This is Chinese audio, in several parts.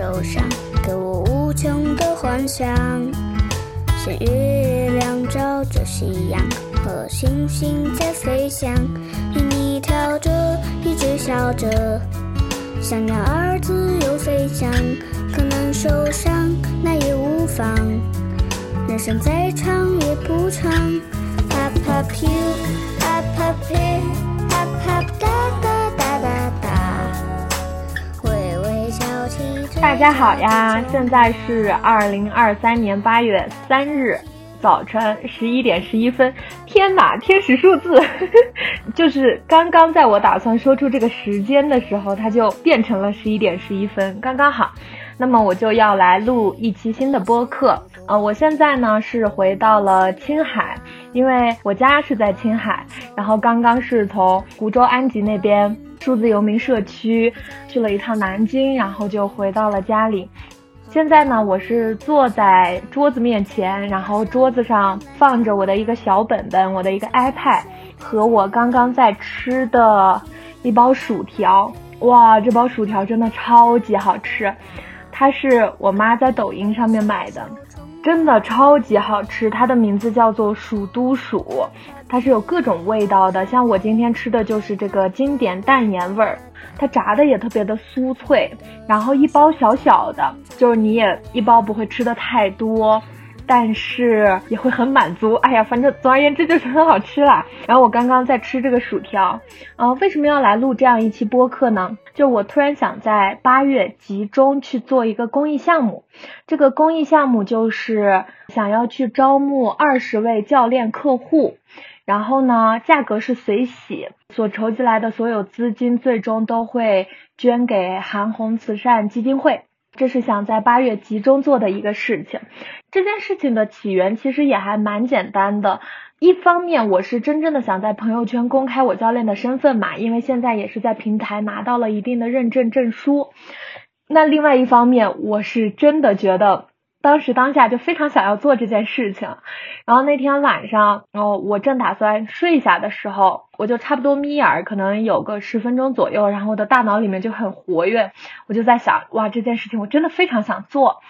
在手上，给我无穷的幻想。像月亮照着夕阳，和星星在飞翔。与你跳着，一直笑着，像鸟儿自由飞翔。可能受伤，那也无妨。人生再长也不长。Up up you, up up here, 大家好呀，现在是二零二三年八月三日早晨十一点十一分。天哪，天使数字，就是刚刚在我打算说出这个时间的时候，它就变成了十一点十一分，刚刚好。那么我就要来录一期新的播客。呃，我现在呢是回到了青海，因为我家是在青海，然后刚刚是从湖州安吉那边数字游民社区去了一趟南京，然后就回到了家里。现在呢，我是坐在桌子面前，然后桌子上放着我的一个小本本，我的一个 iPad 和我刚刚在吃的一包薯条。哇，这包薯条真的超级好吃。它是我妈在抖音上面买的，真的超级好吃。它的名字叫做蜀都薯，它是有各种味道的。像我今天吃的就是这个经典淡盐味儿，它炸的也特别的酥脆。然后一包小小的，就是你也一包不会吃的太多。但是也会很满足，哎呀，反正总而言之就是很好吃啦。然后我刚刚在吃这个薯条，呃，为什么要来录这样一期播客呢？就我突然想在八月集中去做一个公益项目，这个公益项目就是想要去招募二十位教练客户，然后呢，价格是随喜，所筹集来的所有资金最终都会捐给韩红慈善基金会。这是想在八月集中做的一个事情。这件事情的起源其实也还蛮简单的。一方面，我是真正的想在朋友圈公开我教练的身份嘛，因为现在也是在平台拿到了一定的认证证书。那另外一方面，我是真的觉得。当时当下就非常想要做这件事情，然后那天晚上，然后我正打算睡下的时候，我就差不多眯眼，可能有个十分钟左右，然后我的大脑里面就很活跃，我就在想，哇，这件事情我真的非常想做，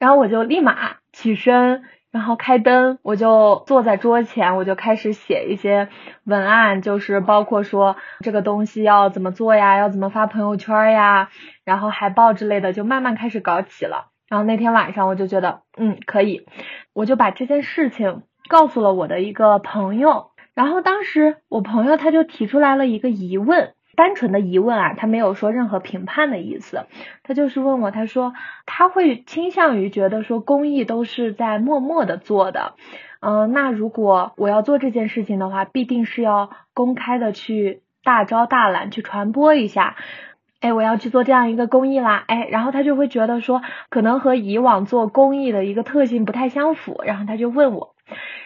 然后我就立马起身，然后开灯，我就坐在桌前，我就开始写一些文案，就是包括说这个东西要怎么做呀，要怎么发朋友圈呀，然后海报之类的，就慢慢开始搞起了。然后那天晚上我就觉得，嗯，可以，我就把这件事情告诉了我的一个朋友。然后当时我朋友他就提出来了一个疑问，单纯的疑问啊，他没有说任何评判的意思，他就是问我，他说他会倾向于觉得说公益都是在默默的做的，嗯，那如果我要做这件事情的话，必定是要公开的去大招大揽去传播一下。哎，我要去做这样一个公益啦！哎，然后他就会觉得说，可能和以往做公益的一个特性不太相符，然后他就问我，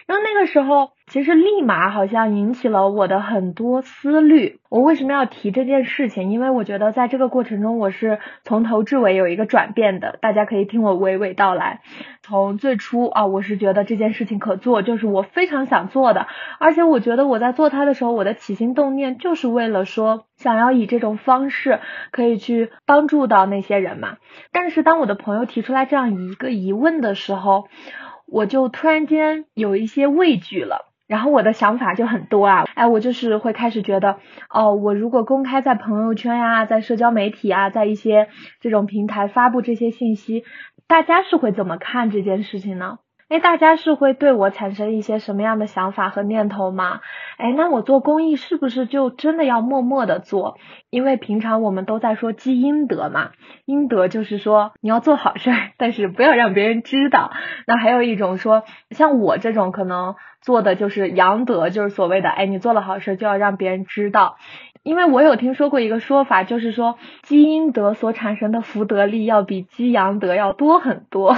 然后那个时候。其实立马好像引起了我的很多思虑。我为什么要提这件事情？因为我觉得在这个过程中，我是从头至尾有一个转变的。大家可以听我娓娓道来。从最初啊，我是觉得这件事情可做，就是我非常想做的。而且我觉得我在做它的时候，我的起心动念就是为了说，想要以这种方式可以去帮助到那些人嘛。但是当我的朋友提出来这样一个疑问的时候，我就突然间有一些畏惧了。然后我的想法就很多啊，哎，我就是会开始觉得，哦，我如果公开在朋友圈呀，在社交媒体啊，在一些这种平台发布这些信息，大家是会怎么看这件事情呢？哎，大家是会对我产生一些什么样的想法和念头吗？哎，那我做公益是不是就真的要默默的做？因为平常我们都在说积阴德嘛，阴德就是说你要做好事儿，但是不要让别人知道。那还有一种说，像我这种可能做的就是阳德，就是所谓的哎，你做了好事就要让别人知道。因为我有听说过一个说法，就是说积阴德所产生的福德力要比积阳德要多很多，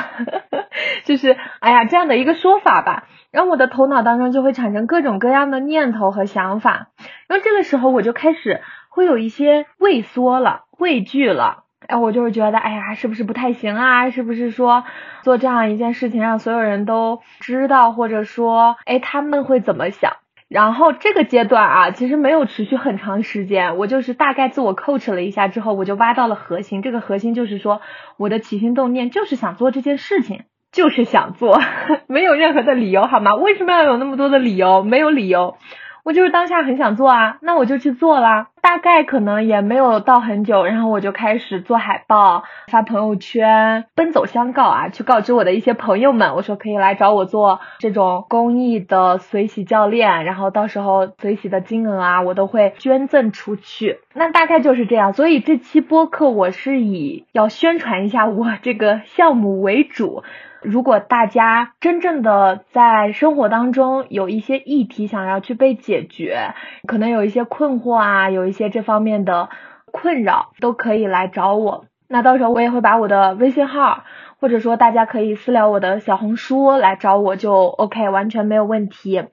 就是哎呀这样的一个说法吧，然后我的头脑当中就会产生各种各样的念头和想法，然后这个时候我就开始会有一些畏缩了、畏惧了，哎，我就是觉得哎呀是不是不太行啊？是不是说做这样一件事情让所有人都知道，或者说哎他们会怎么想？然后这个阶段啊，其实没有持续很长时间，我就是大概自我 coach 了一下之后，我就挖到了核心。这个核心就是说，我的起心动念就是想做这件事情，就是想做，没有任何的理由，好吗？为什么要有那么多的理由？没有理由。我就是当下很想做啊，那我就去做啦。大概可能也没有到很久，然后我就开始做海报、发朋友圈、奔走相告啊，去告知我的一些朋友们，我说可以来找我做这种公益的随喜教练，然后到时候随喜的金额啊，我都会捐赠出去。那大概就是这样。所以这期播客我是以要宣传一下我这个项目为主。如果大家真正的在生活当中有一些议题想要去被解决，可能有一些困惑啊，有一些这方面的困扰，都可以来找我。那到时候我也会把我的微信号，或者说大家可以私聊我的小红书来找我，就 OK，完全没有问题。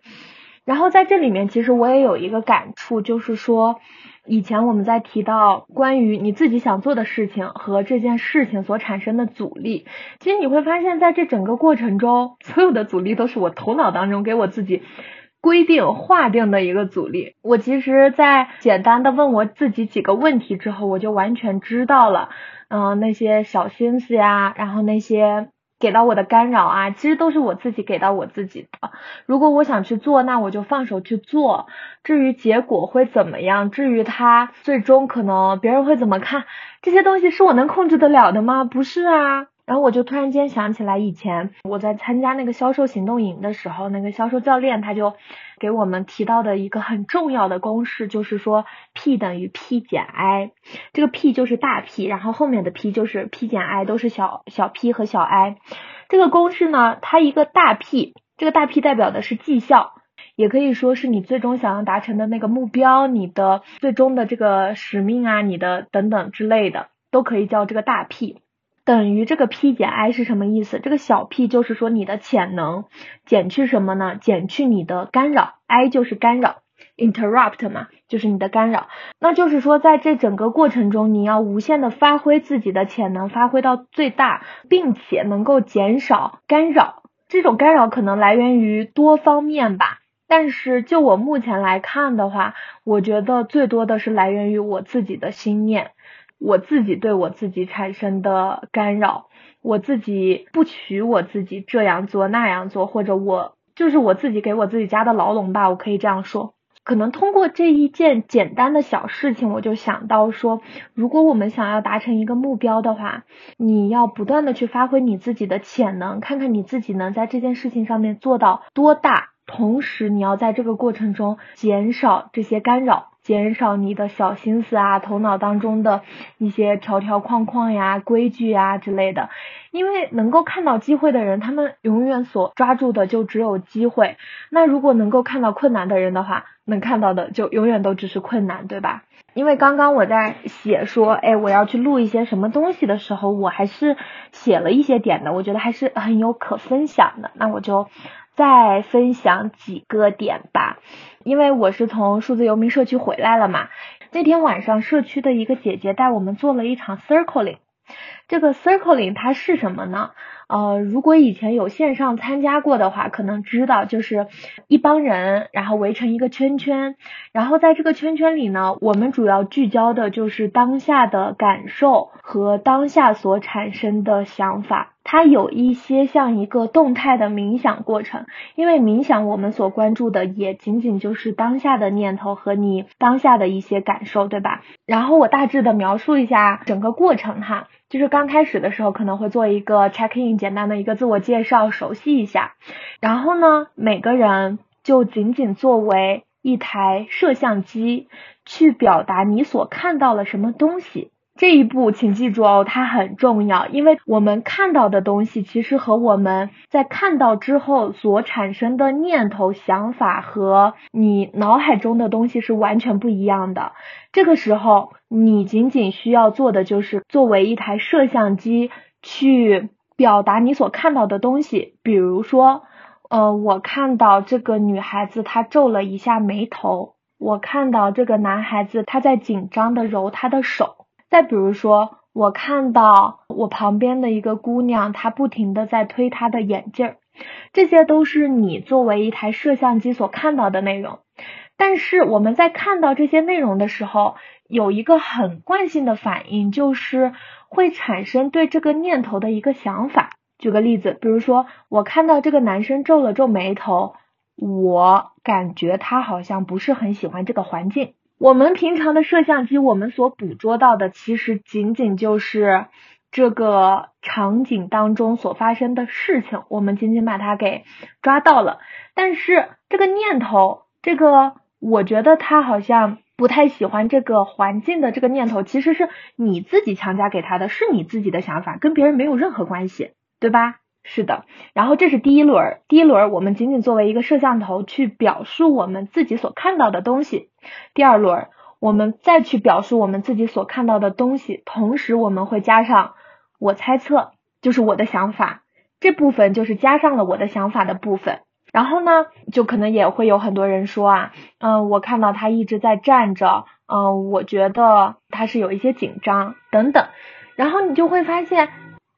然后在这里面，其实我也有一个感触，就是说。以前我们在提到关于你自己想做的事情和这件事情所产生的阻力，其实你会发现在这整个过程中，所有的阻力都是我头脑当中给我自己规定划定的一个阻力。我其实，在简单的问我自己几个问题之后，我就完全知道了，嗯，那些小心思呀，然后那些。给到我的干扰啊，其实都是我自己给到我自己的。如果我想去做，那我就放手去做。至于结果会怎么样，至于他最终可能别人会怎么看，这些东西是我能控制得了的吗？不是啊。然后我就突然间想起来，以前我在参加那个销售行动营的时候，那个销售教练他就给我们提到的一个很重要的公式，就是说 P 等于 P 减 I，这个 P 就是大 P，然后后面的 P 就是 P 减 I，都是小小 P 和小 I。这个公式呢，它一个大 P，这个大 P 代表的是绩效，也可以说是你最终想要达成的那个目标，你的最终的这个使命啊，你的等等之类的，都可以叫这个大 P。等于这个 P 减 I 是什么意思？这个小 P 就是说你的潜能，减去什么呢？减去你的干扰，I 就是干扰，interrupt 嘛，就是你的干扰。那就是说，在这整个过程中，你要无限的发挥自己的潜能，发挥到最大，并且能够减少干扰。这种干扰可能来源于多方面吧，但是就我目前来看的话，我觉得最多的是来源于我自己的心念。我自己对我自己产生的干扰，我自己不许我自己这样做那样做，或者我就是我自己给我自己加的牢笼吧，我可以这样说。可能通过这一件简单的小事情，我就想到说，如果我们想要达成一个目标的话，你要不断的去发挥你自己的潜能，看看你自己能在这件事情上面做到多大，同时你要在这个过程中减少这些干扰。减少你的小心思啊，头脑当中的一些条条框框呀、规矩呀之类的。因为能够看到机会的人，他们永远所抓住的就只有机会。那如果能够看到困难的人的话，能看到的就永远都只是困难，对吧？因为刚刚我在写说，哎，我要去录一些什么东西的时候，我还是写了一些点的，我觉得还是很有可分享的。那我就再分享几个点吧。因为我是从数字游民社区回来了嘛，那天晚上社区的一个姐姐带我们做了一场 circling，这个 circling 它是什么呢？呃，如果以前有线上参加过的话，可能知道就是一帮人，然后围成一个圈圈，然后在这个圈圈里呢，我们主要聚焦的就是当下的感受和当下所产生的想法。它有一些像一个动态的冥想过程，因为冥想我们所关注的也仅仅就是当下的念头和你当下的一些感受，对吧？然后我大致的描述一下整个过程哈。就是刚开始的时候可能会做一个 check in，简单的一个自我介绍，熟悉一下。然后呢，每个人就仅仅作为一台摄像机，去表达你所看到了什么东西。这一步，请记住哦，它很重要，因为我们看到的东西，其实和我们在看到之后所产生的念头、想法和你脑海中的东西是完全不一样的。这个时候，你仅仅需要做的就是作为一台摄像机去表达你所看到的东西。比如说，呃，我看到这个女孩子她皱了一下眉头，我看到这个男孩子他在紧张的揉他的手。再比如说，我看到我旁边的一个姑娘，她不停的在推她的眼镜儿，这些都是你作为一台摄像机所看到的内容。但是我们在看到这些内容的时候，有一个很惯性的反应，就是会产生对这个念头的一个想法。举个例子，比如说我看到这个男生皱了皱眉头，我感觉他好像不是很喜欢这个环境。我们平常的摄像机，我们所捕捉到的其实仅仅就是这个场景当中所发生的事情，我们仅仅把它给抓到了。但是这个念头，这个我觉得他好像不太喜欢这个环境的这个念头，其实是你自己强加给他的，是你自己的想法，跟别人没有任何关系。对吧？是的。然后这是第一轮，第一轮我们仅仅作为一个摄像头去表述我们自己所看到的东西。第二轮我们再去表述我们自己所看到的东西，同时我们会加上我猜测，就是我的想法这部分就是加上了我的想法的部分。然后呢，就可能也会有很多人说啊，嗯，我看到他一直在站着，嗯，我觉得他是有一些紧张等等。然后你就会发现。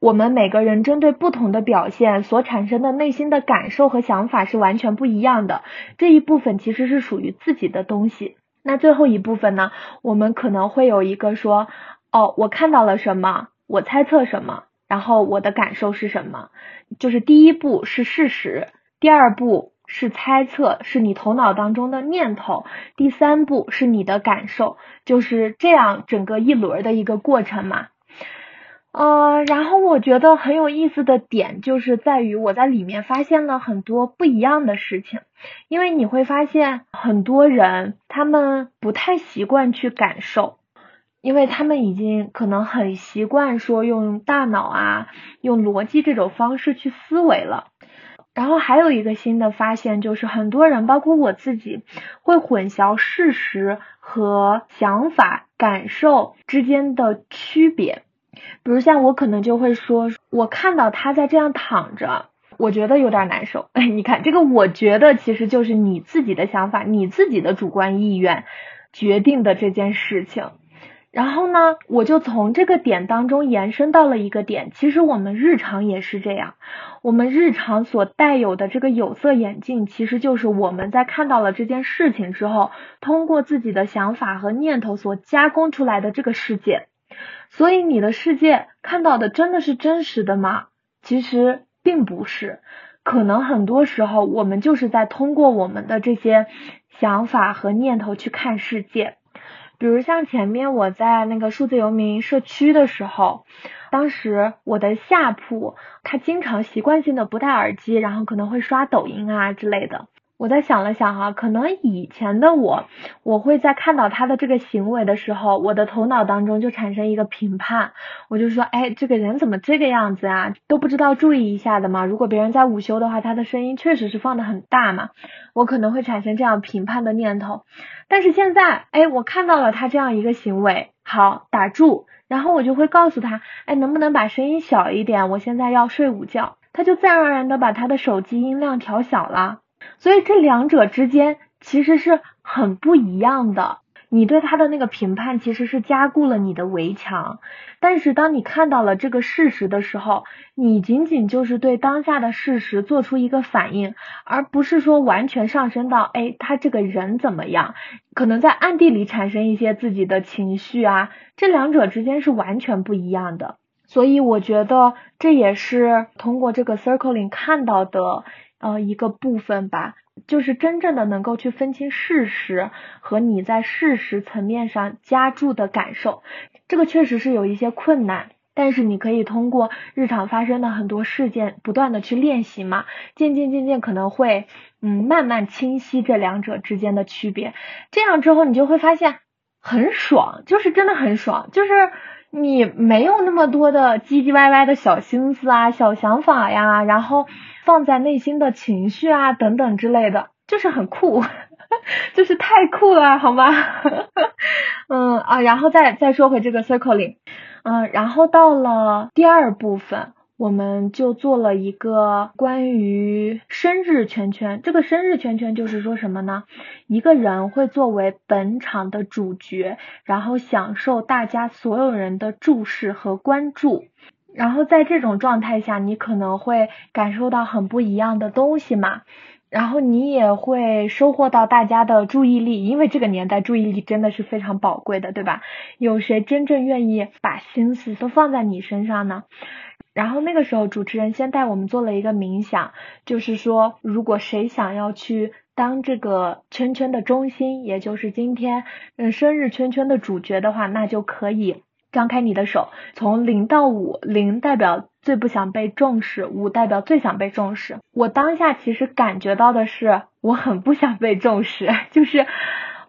我们每个人针对不同的表现所产生的内心的感受和想法是完全不一样的。这一部分其实是属于自己的东西。那最后一部分呢？我们可能会有一个说，哦，我看到了什么，我猜测什么，然后我的感受是什么？就是第一步是事实，第二步是猜测，是你头脑当中的念头，第三步是你的感受，就是这样整个一轮的一个过程嘛。呃，然后我觉得很有意思的点就是在于我在里面发现了很多不一样的事情，因为你会发现很多人他们不太习惯去感受，因为他们已经可能很习惯说用大脑啊、用逻辑这种方式去思维了。然后还有一个新的发现就是很多人，包括我自己，会混淆事实和想法、感受之间的区别。比如像我可能就会说，我看到他在这样躺着，我觉得有点难受。哎，你看这个，我觉得其实就是你自己的想法，你自己的主观意愿决定的这件事情。然后呢，我就从这个点当中延伸到了一个点，其实我们日常也是这样，我们日常所带有的这个有色眼镜，其实就是我们在看到了这件事情之后，通过自己的想法和念头所加工出来的这个世界。所以你的世界看到的真的是真实的吗？其实并不是，可能很多时候我们就是在通过我们的这些想法和念头去看世界。比如像前面我在那个数字游民社区的时候，当时我的下铺他经常习惯性的不戴耳机，然后可能会刷抖音啊之类的。我在想了想哈，可能以前的我，我会在看到他的这个行为的时候，我的头脑当中就产生一个评判，我就说，哎，这个人怎么这个样子啊？都不知道注意一下的嘛。如果别人在午休的话，他的声音确实是放的很大嘛，我可能会产生这样评判的念头。但是现在，哎，我看到了他这样一个行为，好打住，然后我就会告诉他，哎，能不能把声音小一点？我现在要睡午觉，他就自然而然的把他的手机音量调小了。所以这两者之间其实是很不一样的。你对他的那个评判其实是加固了你的围墙，但是当你看到了这个事实的时候，你仅仅就是对当下的事实做出一个反应，而不是说完全上升到哎他这个人怎么样，可能在暗地里产生一些自己的情绪啊，这两者之间是完全不一样的。所以我觉得这也是通过这个 circling 看到的。呃，一个部分吧，就是真正的能够去分清事实和你在事实层面上加注的感受，这个确实是有一些困难，但是你可以通过日常发生的很多事件，不断的去练习嘛，渐渐渐渐可能会，嗯，慢慢清晰这两者之间的区别，这样之后你就会发现很爽，就是真的很爽，就是你没有那么多的唧唧歪歪的小心思啊、小想法呀，然后。放在内心的情绪啊等等之类的，就是很酷，就是太酷了，好吗？嗯啊，然后再再说回这个 circling，嗯，然后到了第二部分，我们就做了一个关于生日圈圈。这个生日圈圈就是说什么呢？一个人会作为本场的主角，然后享受大家所有人的注视和关注。然后在这种状态下，你可能会感受到很不一样的东西嘛。然后你也会收获到大家的注意力，因为这个年代注意力真的是非常宝贵的，对吧？有谁真正愿意把心思都放在你身上呢？然后那个时候，主持人先带我们做了一个冥想，就是说，如果谁想要去当这个圈圈的中心，也就是今天嗯生日圈圈的主角的话，那就可以张开你的手，从零到五，零代表。最不想被重视，五代表最想被重视。我当下其实感觉到的是，我很不想被重视。就是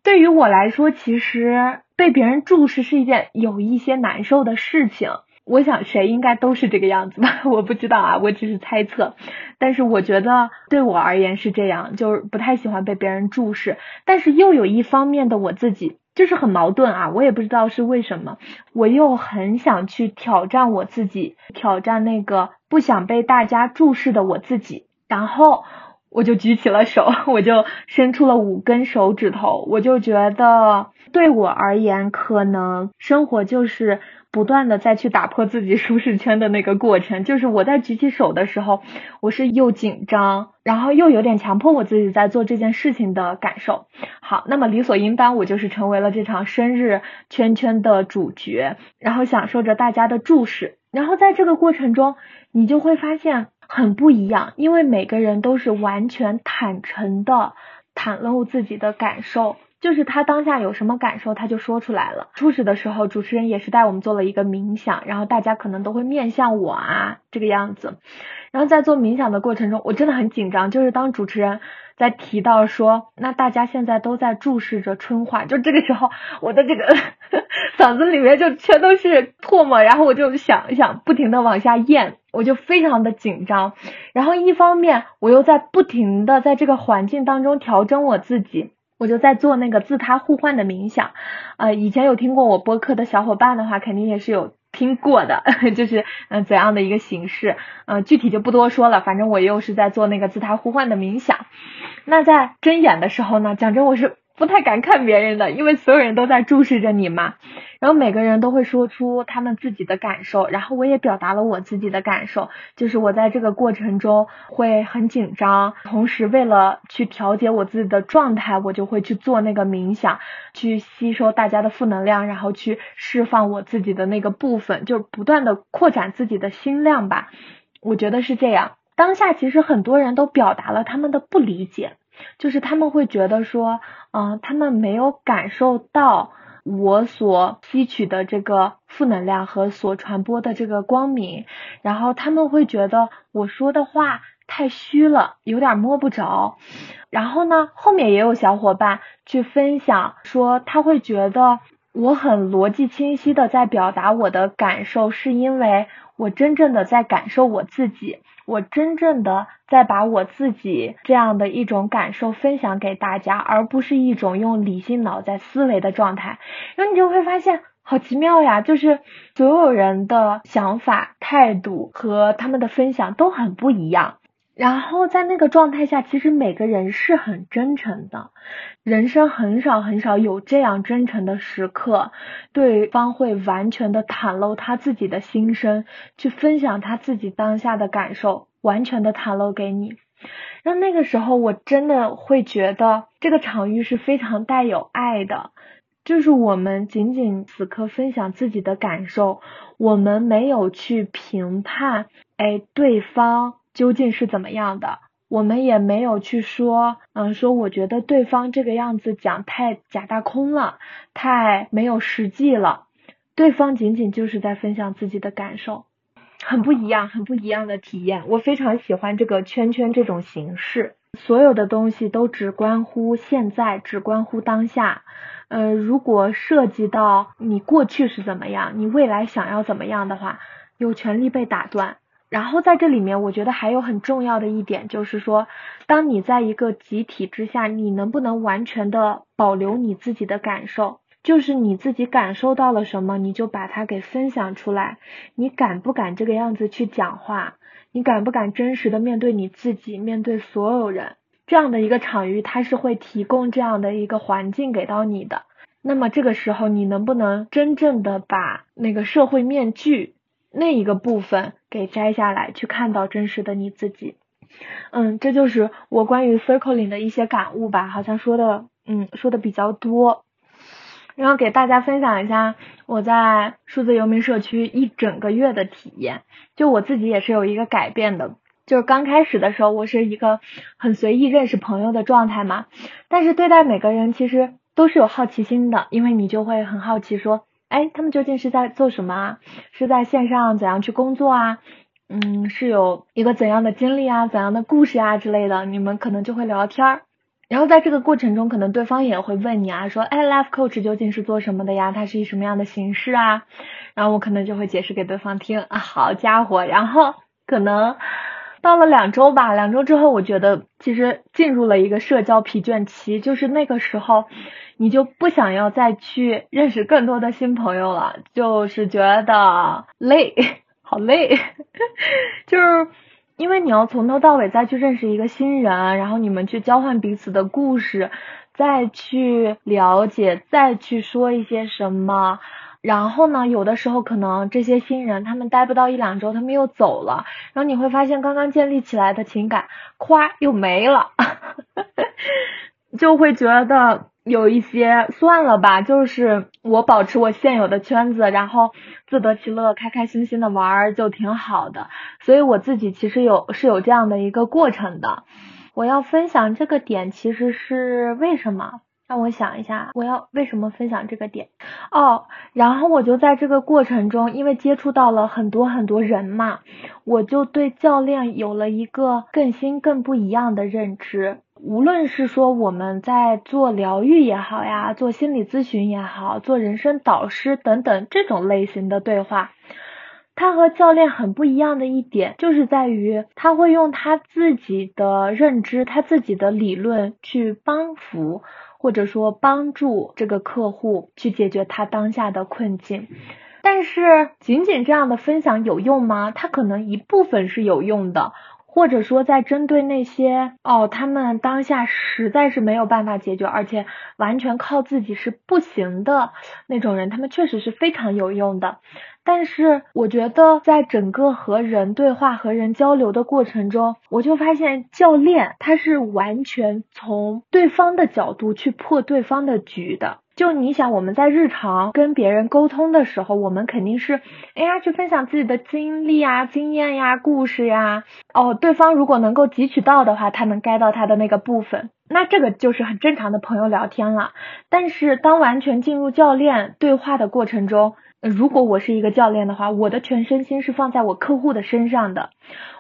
对于我来说，其实被别人注视是一件有一些难受的事情。我想谁应该都是这个样子吧，我不知道啊，我只是猜测。但是我觉得对我而言是这样，就是不太喜欢被别人注视。但是又有一方面的我自己。就是很矛盾啊，我也不知道是为什么，我又很想去挑战我自己，挑战那个不想被大家注视的我自己，然后我就举起了手，我就伸出了五根手指头，我就觉得对我而言，可能生活就是。不断的再去打破自己舒适圈的那个过程，就是我在举起手的时候，我是又紧张，然后又有点强迫我自己在做这件事情的感受。好，那么理所应当，我就是成为了这场生日圈圈的主角，然后享受着大家的注视。然后在这个过程中，你就会发现很不一样，因为每个人都是完全坦诚的袒露自己的感受。就是他当下有什么感受，他就说出来了。初始的时候，主持人也是带我们做了一个冥想，然后大家可能都会面向我啊，这个样子。然后在做冥想的过程中，我真的很紧张。就是当主持人在提到说，那大家现在都在注视着春花，就这个时候，我的这个 嗓子里面就全都是唾沫，然后我就想一想不停的往下咽，我就非常的紧张。然后一方面，我又在不停的在这个环境当中调整我自己。我就在做那个自他互换的冥想，呃，以前有听过我播客的小伙伴的话，肯定也是有听过的，就是嗯怎样的一个形式，嗯，具体就不多说了，反正我又是在做那个自他互换的冥想。那在睁眼的时候呢，讲真我是。不太敢看别人的，因为所有人都在注视着你嘛。然后每个人都会说出他们自己的感受，然后我也表达了我自己的感受，就是我在这个过程中会很紧张，同时为了去调节我自己的状态，我就会去做那个冥想，去吸收大家的负能量，然后去释放我自己的那个部分，就是不断的扩展自己的心量吧。我觉得是这样。当下其实很多人都表达了他们的不理解。就是他们会觉得说，嗯，他们没有感受到我所吸取的这个负能量和所传播的这个光明，然后他们会觉得我说的话太虚了，有点摸不着。然后呢，后面也有小伙伴去分享说，他会觉得我很逻辑清晰的在表达我的感受，是因为我真正的在感受我自己。我真正的在把我自己这样的一种感受分享给大家，而不是一种用理性脑在思维的状态。然后你就会发现，好奇妙呀！就是所有人的想法、态度和他们的分享都很不一样。然后在那个状态下，其实每个人是很真诚的。人生很少很少有这样真诚的时刻，对方会完全的袒露他自己的心声，去分享他自己当下的感受，完全的袒露给你。那那个时候，我真的会觉得这个场域是非常带有爱的，就是我们仅仅此刻分享自己的感受，我们没有去评判，哎，对方。究竟是怎么样的？我们也没有去说，嗯，说我觉得对方这个样子讲太假大空了，太没有实际了。对方仅仅就是在分享自己的感受，很不一样，很不一样的体验。我非常喜欢这个圈圈这种形式，所有的东西都只关乎现在，只关乎当下。呃，如果涉及到你过去是怎么样，你未来想要怎么样的话，有权利被打断。然后在这里面，我觉得还有很重要的一点，就是说，当你在一个集体之下，你能不能完全的保留你自己的感受？就是你自己感受到了什么，你就把它给分享出来。你敢不敢这个样子去讲话？你敢不敢真实的面对你自己，面对所有人？这样的一个场域，它是会提供这样的一个环境给到你的。那么这个时候，你能不能真正的把那个社会面具？那一个部分给摘下来，去看到真实的你自己。嗯，这就是我关于 circling 的一些感悟吧，好像说的，嗯，说的比较多。然后给大家分享一下我在数字游民社区一整个月的体验，就我自己也是有一个改变的。就是刚开始的时候，我是一个很随意认识朋友的状态嘛，但是对待每个人其实都是有好奇心的，因为你就会很好奇说，哎，他们究竟是在做什么啊？是在线上怎样去工作啊？嗯，是有一个怎样的经历啊？怎样的故事啊之类的？你们可能就会聊天儿。然后在这个过程中，可能对方也会问你啊，说，哎，life coach 究竟是做什么的呀？它是以什么样的形式啊？然后我可能就会解释给对方听啊，好家伙，然后可能到了两周吧，两周之后，我觉得其实进入了一个社交疲倦期，就是那个时候，你就不想要再去认识更多的新朋友了，就是觉得累，好累，就是。因为你要从头到尾再去认识一个新人，然后你们去交换彼此的故事，再去了解，再去说一些什么，然后呢，有的时候可能这些新人他们待不到一两周，他们又走了，然后你会发现刚刚建立起来的情感，夸又没了，就会觉得。有一些算了吧，就是我保持我现有的圈子，然后自得其乐，开开心心的玩儿就挺好的。所以我自己其实有是有这样的一个过程的。我要分享这个点其实是为什么？让我想一下，我要为什么分享这个点？哦，然后我就在这个过程中，因为接触到了很多很多人嘛，我就对教练有了一个更新、更不一样的认知。无论是说我们在做疗愈也好呀，做心理咨询也好，做人生导师等等这种类型的对话，他和教练很不一样的一点，就是在于他会用他自己的认知、他自己的理论去帮扶或者说帮助这个客户去解决他当下的困境。但是仅仅这样的分享有用吗？他可能一部分是有用的。或者说，在针对那些哦，他们当下实在是没有办法解决，而且完全靠自己是不行的那种人，他们确实是非常有用的。但是，我觉得在整个和人对话、和人交流的过程中，我就发现教练他是完全从对方的角度去破对方的局的。就你想，我们在日常跟别人沟通的时候，我们肯定是，哎呀，去分享自己的经历呀、经验呀、故事呀。哦，对方如果能够汲取到的话，他能 get 到他的那个部分，那这个就是很正常的朋友聊天了。但是当完全进入教练对话的过程中，如果我是一个教练的话，我的全身心是放在我客户的身上的。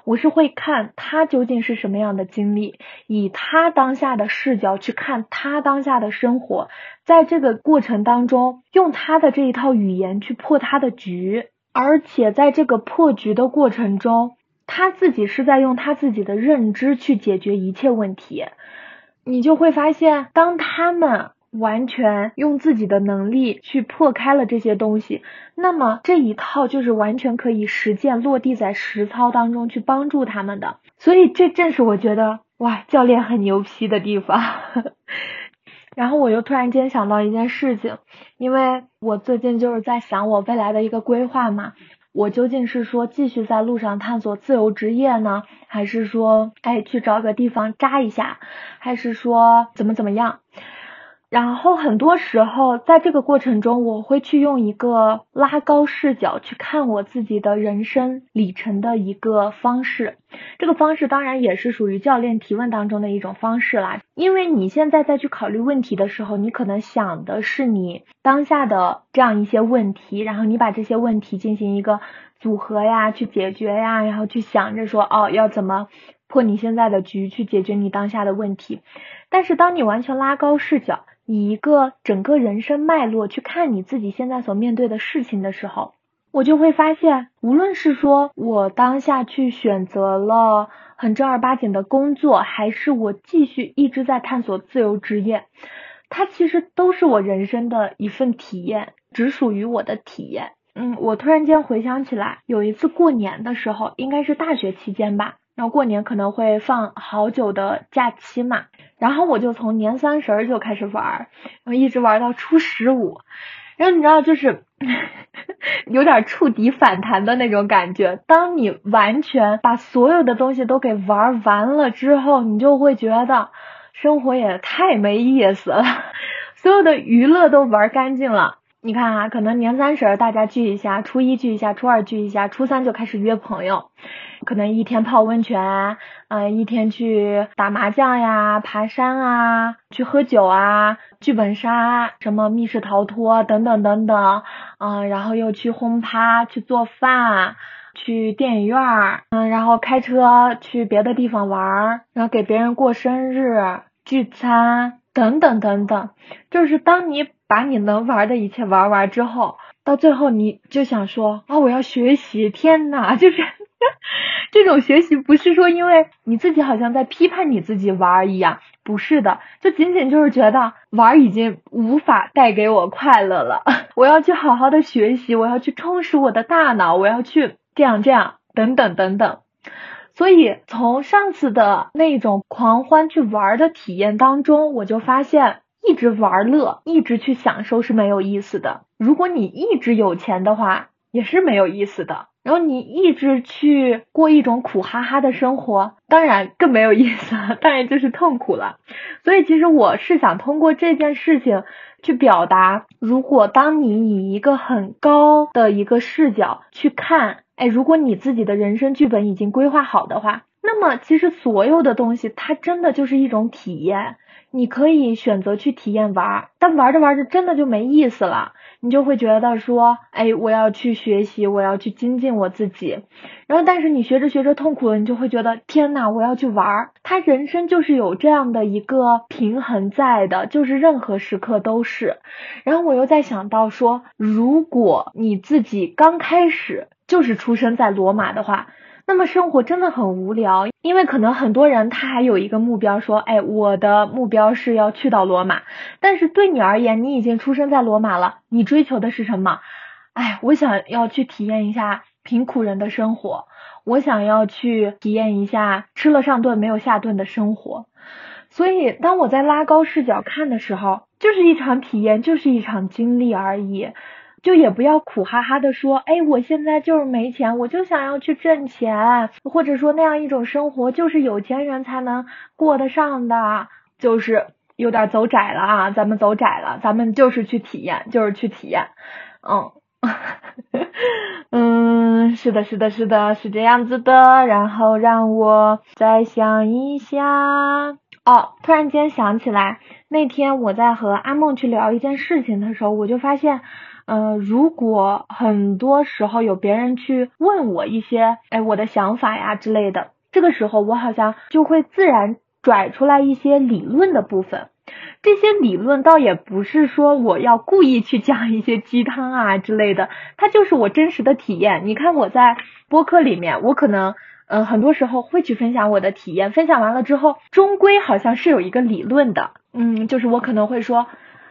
我是会看他究竟是什么样的经历，以他当下的视角去看他当下的生活，在这个过程当中，用他的这一套语言去破他的局，而且在这个破局的过程中，他自己是在用他自己的认知去解决一切问题，你就会发现，当他们。完全用自己的能力去破开了这些东西，那么这一套就是完全可以实践落地在实操当中去帮助他们的。所以这正是我觉得哇，教练很牛批的地方。然后我又突然间想到一件事情，因为我最近就是在想我未来的一个规划嘛，我究竟是说继续在路上探索自由职业呢，还是说哎去找个地方扎一下，还是说怎么怎么样？然后很多时候，在这个过程中，我会去用一个拉高视角去看我自己的人生里程的一个方式。这个方式当然也是属于教练提问当中的一种方式啦。因为你现在再去考虑问题的时候，你可能想的是你当下的这样一些问题，然后你把这些问题进行一个组合呀，去解决呀，然后去想着说，哦，要怎么破你现在的局，去解决你当下的问题。但是当你完全拉高视角，以一个整个人生脉络去看你自己现在所面对的事情的时候，我就会发现，无论是说我当下去选择了很正儿八经的工作，还是我继续一直在探索自由职业，它其实都是我人生的一份体验，只属于我的体验。嗯，我突然间回想起来，有一次过年的时候，应该是大学期间吧。然后过年可能会放好久的假期嘛，然后我就从年三十就开始玩，然后一直玩到初十五，然后你知道，就是 有点触底反弹的那种感觉。当你完全把所有的东西都给玩完了之后，你就会觉得生活也太没意思了，所有的娱乐都玩干净了。你看啊，可能年三十大家聚一下，初一聚一下，初二聚一下，初三就开始约朋友，可能一天泡温泉，嗯，一天去打麻将呀、爬山啊、去喝酒啊、剧本杀、什么密室逃脱等等等等，嗯，然后又去轰趴、去做饭、去电影院，嗯，然后开车去别的地方玩，然后给别人过生日、聚餐等等等等，就是当你。把你能玩的一切玩完之后，到最后你就想说啊，我要学习！天呐，就是 这种学习不是说因为你自己好像在批判你自己玩一样，不是的，就仅仅就是觉得玩已经无法带给我快乐了，我要去好好的学习，我要去充实我的大脑，我要去这样这样等等等等。所以从上次的那种狂欢去玩的体验当中，我就发现。一直玩乐，一直去享受是没有意思的。如果你一直有钱的话，也是没有意思的。然后你一直去过一种苦哈哈的生活，当然更没有意思了，当然就是痛苦了。所以其实我是想通过这件事情去表达，如果当你以一个很高的一个视角去看，哎，如果你自己的人生剧本已经规划好的话，那么其实所有的东西它真的就是一种体验。你可以选择去体验玩，但玩着玩着真的就没意思了，你就会觉得说，哎，我要去学习，我要去精进我自己。然后，但是你学着学着痛苦了，你就会觉得，天呐，我要去玩。他人生就是有这样的一个平衡在的，就是任何时刻都是。然后我又在想到说，如果你自己刚开始就是出生在罗马的话。那么生活真的很无聊，因为可能很多人他还有一个目标，说，哎，我的目标是要去到罗马。但是对你而言，你已经出生在罗马了，你追求的是什么？哎，我想要去体验一下贫苦人的生活，我想要去体验一下吃了上顿没有下顿的生活。所以，当我在拉高视角看的时候，就是一场体验，就是一场经历而已。就也不要苦哈哈的说，哎，我现在就是没钱，我就想要去挣钱，或者说那样一种生活就是有钱人才能过得上的，就是有点走窄了啊，咱们走窄了，咱们就是去体验，就是去体验，嗯，嗯，是的，是的，是的，是这样子的，然后让我再想一下，哦，突然间想起来，那天我在和阿梦去聊一件事情的时候，我就发现。嗯，如果很多时候有别人去问我一些，哎，我的想法呀之类的，这个时候我好像就会自然拽出来一些理论的部分。这些理论倒也不是说我要故意去讲一些鸡汤啊之类的，它就是我真实的体验。你看我在播客里面，我可能嗯很多时候会去分享我的体验，分享完了之后，终归好像是有一个理论的，嗯，就是我可能会说。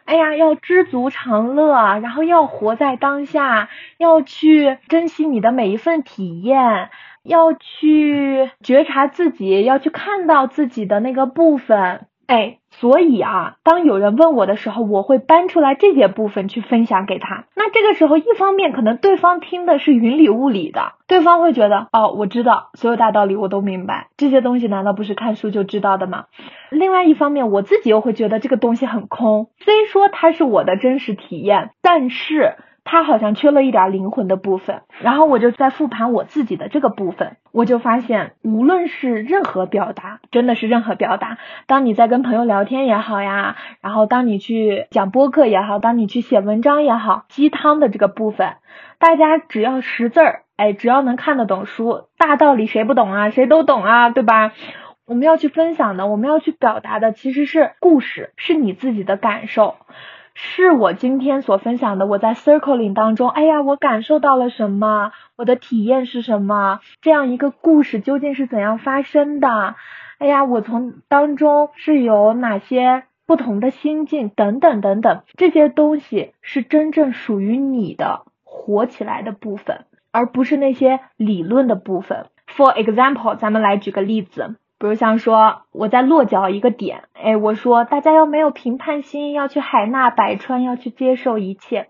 哎呀，要知足常乐，然后要活在当下，要去珍惜你的每一份体验，要去觉察自己，要去看到自己的那个部分。哎，所以啊，当有人问我的时候，我会搬出来这些部分去分享给他。那这个时候，一方面可能对方听的是云里雾里的，对方会觉得哦，我知道所有大道理我都明白，这些东西难道不是看书就知道的吗？另外一方面，我自己又会觉得这个东西很空，虽说它是我的真实体验，但是。他好像缺了一点灵魂的部分，然后我就在复盘我自己的这个部分，我就发现，无论是任何表达，真的是任何表达，当你在跟朋友聊天也好呀，然后当你去讲播客也好，当你去写文章也好，鸡汤的这个部分，大家只要识字儿，哎，只要能看得懂书，大道理谁不懂啊？谁都懂啊，对吧？我们要去分享的，我们要去表达的，其实是故事，是你自己的感受。是我今天所分享的，我在 circling 当中，哎呀，我感受到了什么？我的体验是什么？这样一个故事究竟是怎样发生的？哎呀，我从当中是有哪些不同的心境？等等等等，这些东西是真正属于你的活起来的部分，而不是那些理论的部分。For example，咱们来举个例子。比如像说我在落脚一个点，哎，我说大家要没有评判心，要去海纳百川，要去接受一切。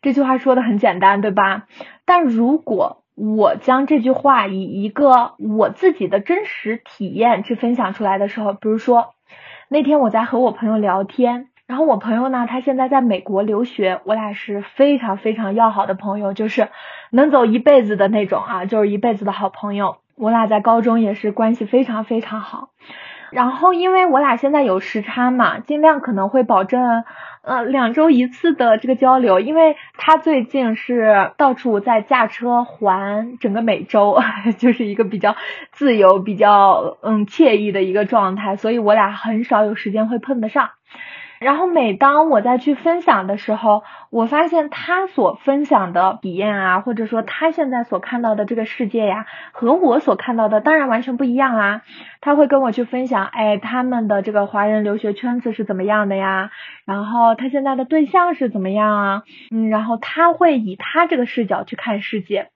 这句话说的很简单，对吧？但如果我将这句话以一个我自己的真实体验去分享出来的时候，比如说那天我在和我朋友聊天，然后我朋友呢，他现在在美国留学，我俩是非常非常要好的朋友，就是能走一辈子的那种啊，就是一辈子的好朋友。我俩在高中也是关系非常非常好。然后，因为我俩现在有时差嘛，尽量可能会保证，呃，两周一次的这个交流。因为他最近是到处在驾车环整个美洲，就是一个比较自由、比较嗯惬意的一个状态，所以我俩很少有时间会碰得上。然后每当我再去分享的时候，我发现他所分享的体验啊，或者说他现在所看到的这个世界呀，和我所看到的当然完全不一样啊。他会跟我去分享，哎，他们的这个华人留学圈子是怎么样的呀？然后他现在的对象是怎么样啊？嗯，然后他会以他这个视角去看世界。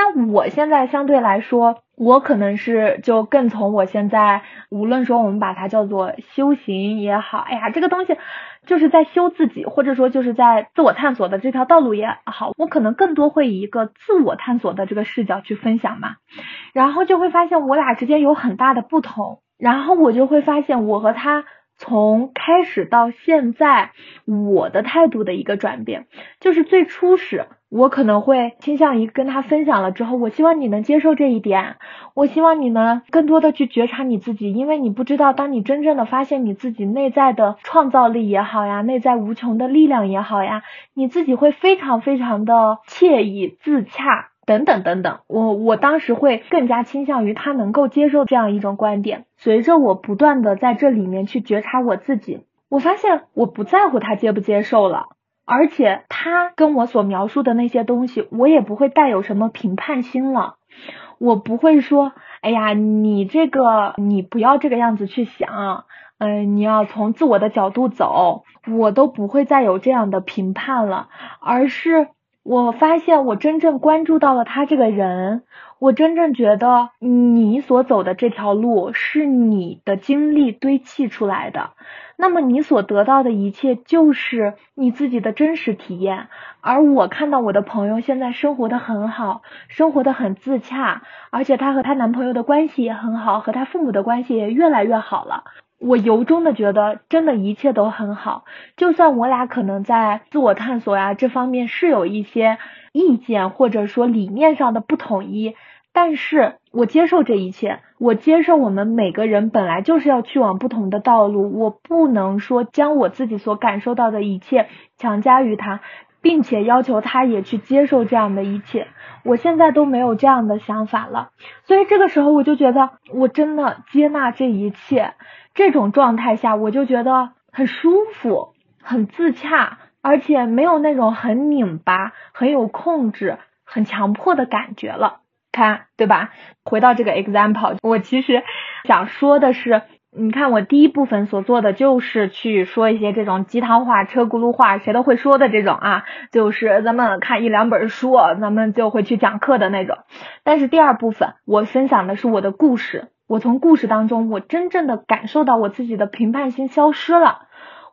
那我现在相对来说，我可能是就更从我现在，无论说我们把它叫做修行也好，哎呀，这个东西就是在修自己，或者说就是在自我探索的这条道路也好，我可能更多会以一个自我探索的这个视角去分享嘛，然后就会发现我俩之间有很大的不同，然后我就会发现我和他。从开始到现在，我的态度的一个转变，就是最初始，我可能会倾向于跟他分享了之后，我希望你能接受这一点，我希望你能更多的去觉察你自己，因为你不知道，当你真正的发现你自己内在的创造力也好呀，内在无穷的力量也好呀，你自己会非常非常的惬意自洽。等等等等，我我当时会更加倾向于他能够接受这样一种观点。随着我不断的在这里面去觉察我自己，我发现我不在乎他接不接受了，而且他跟我所描述的那些东西，我也不会带有什么评判心了。我不会说，哎呀，你这个你不要这个样子去想，嗯，你要从自我的角度走，我都不会再有这样的评判了，而是。我发现我真正关注到了他这个人，我真正觉得你所走的这条路是你的经历堆砌出来的，那么你所得到的一切就是你自己的真实体验。而我看到我的朋友现在生活的很好，生活的很自洽，而且她和她男朋友的关系也很好，和她父母的关系也越来越好了。我由衷的觉得，真的一切都很好。就算我俩可能在自我探索呀这方面是有一些意见，或者说理念上的不统一，但是我接受这一切。我接受我们每个人本来就是要去往不同的道路，我不能说将我自己所感受到的一切强加于他，并且要求他也去接受这样的一切。我现在都没有这样的想法了，所以这个时候我就觉得，我真的接纳这一切。这种状态下，我就觉得很舒服、很自洽，而且没有那种很拧巴、很有控制、很强迫的感觉了。看，对吧？回到这个 example，我其实想说的是，你看我第一部分所做的就是去说一些这种鸡汤话、车轱辘话，谁都会说的这种啊，就是咱们看一两本书，咱们就会去讲课的那种。但是第二部分，我分享的是我的故事。我从故事当中，我真正的感受到我自己的评判心消失了，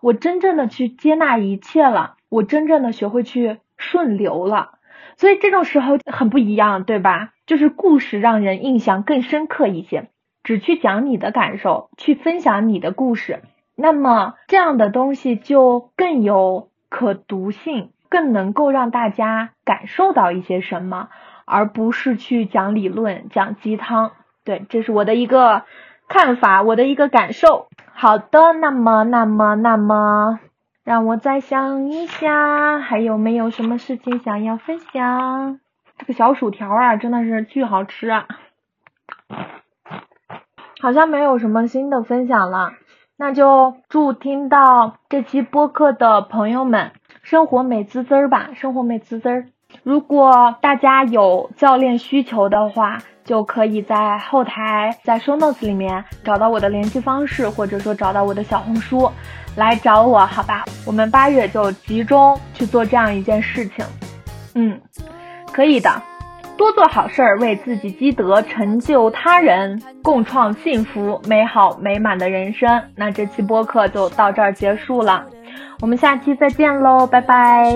我真正的去接纳一切了，我真正的学会去顺流了，所以这种时候很不一样，对吧？就是故事让人印象更深刻一些，只去讲你的感受，去分享你的故事，那么这样的东西就更有可读性，更能够让大家感受到一些什么，而不是去讲理论、讲鸡汤。对，这是我的一个看法，我的一个感受。好的，那么，那么，那么，让我再想一下，还有没有什么事情想要分享？这个小薯条啊，真的是巨好吃啊！好像没有什么新的分享了，那就祝听到这期播客的朋友们生活美滋滋儿吧，生活美滋滋儿。如果大家有教练需求的话，就可以在后台在 show notes 里面找到我的联系方式，或者说找到我的小红书来找我，好吧？我们八月就集中去做这样一件事情，嗯，可以的，多做好事儿，为自己积德，成就他人，共创幸福、美好、美满的人生。那这期播客就到这儿结束了，我们下期再见喽，拜拜。